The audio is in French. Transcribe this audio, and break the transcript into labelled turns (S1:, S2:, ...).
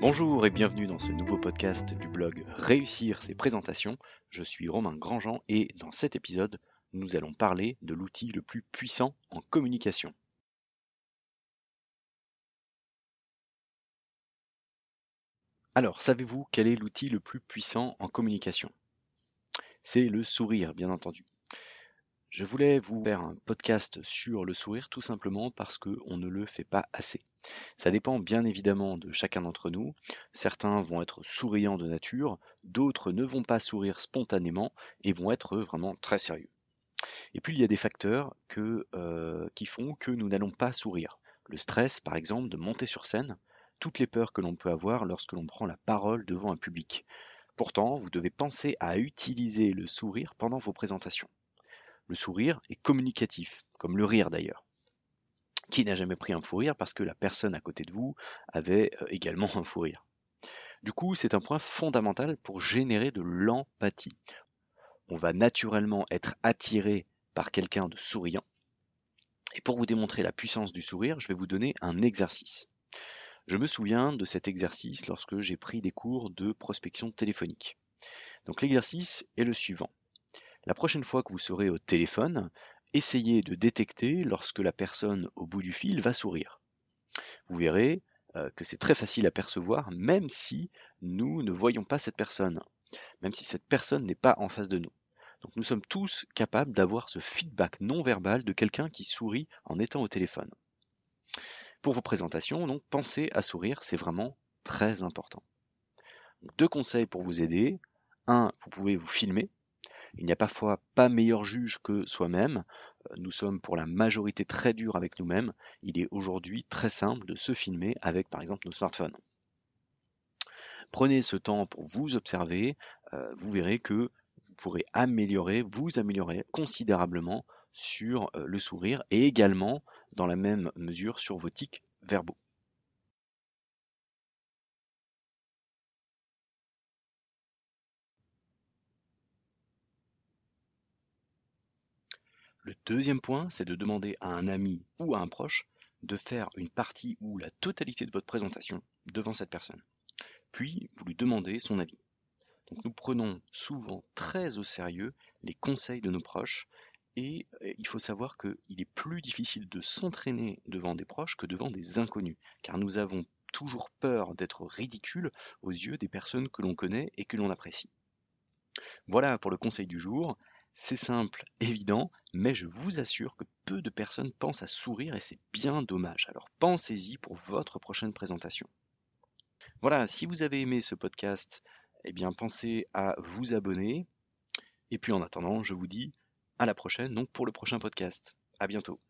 S1: Bonjour et bienvenue dans ce nouveau podcast du blog Réussir ses présentations. Je suis Romain Grandjean et dans cet épisode, nous allons parler de l'outil le plus puissant en communication. Alors, savez-vous quel est l'outil le plus puissant en communication? C'est le sourire, bien entendu. Je voulais vous faire un podcast sur le sourire tout simplement parce qu'on ne le fait pas assez. Ça dépend bien évidemment de chacun d'entre nous. Certains vont être souriants de nature, d'autres ne vont pas sourire spontanément et vont être vraiment très sérieux. Et puis il y a des facteurs euh, qui font que nous n'allons pas sourire. Le stress, par exemple, de monter sur scène, toutes les peurs que l'on peut avoir lorsque l'on prend la parole devant un public. Pourtant, vous devez penser à utiliser le sourire pendant vos présentations. Le sourire est communicatif, comme le rire d'ailleurs. Qui n'a jamais pris un fou rire parce que la personne à côté de vous avait euh, également un fou rire Du coup, c'est un point fondamental pour générer de l'empathie. On va naturellement être attiré par quelqu'un de souriant. Et pour vous démontrer la puissance du sourire, je vais vous donner un exercice. Je me souviens de cet exercice lorsque j'ai pris des cours de prospection téléphonique. Donc l'exercice est le suivant. La prochaine fois que vous serez au téléphone, essayez de détecter lorsque la personne au bout du fil va sourire. Vous verrez euh, que c'est très facile à percevoir même si nous ne voyons pas cette personne, même si cette personne n'est pas en face de nous. Donc nous sommes tous capables d'avoir ce feedback non verbal de quelqu'un qui sourit en étant au téléphone. Pour vos présentations, donc pensez à sourire, c'est vraiment très important. deux conseils pour vous aider. Un, vous pouvez vous filmer il n'y a parfois pas meilleur juge que soi-même. Euh, nous sommes pour la majorité très durs avec nous-mêmes. Il est aujourd'hui très simple de se filmer avec par exemple nos smartphones. Prenez ce temps pour vous observer, euh, vous verrez que vous pourrez améliorer, vous améliorer considérablement sur euh, le sourire et également dans la même mesure sur vos tics verbaux. Le deuxième point, c'est de demander à un ami ou à un proche de faire une partie ou la totalité de votre présentation devant cette personne. Puis, vous lui demandez son avis. Nous prenons souvent très au sérieux les conseils de nos proches et euh, il faut savoir qu'il est plus difficile de s'entraîner devant des proches que devant des inconnus, car nous avons toujours peur d'être ridicules aux yeux des personnes que l'on connaît et que l'on apprécie. Voilà pour le conseil du jour. C'est simple, évident, mais je vous assure que peu de personnes pensent à sourire et c'est bien dommage. Alors pensez-y pour votre prochaine présentation. Voilà, si vous avez aimé ce podcast, eh bien pensez à vous abonner. Et puis en attendant, je vous dis à la prochaine donc pour le prochain podcast. À bientôt.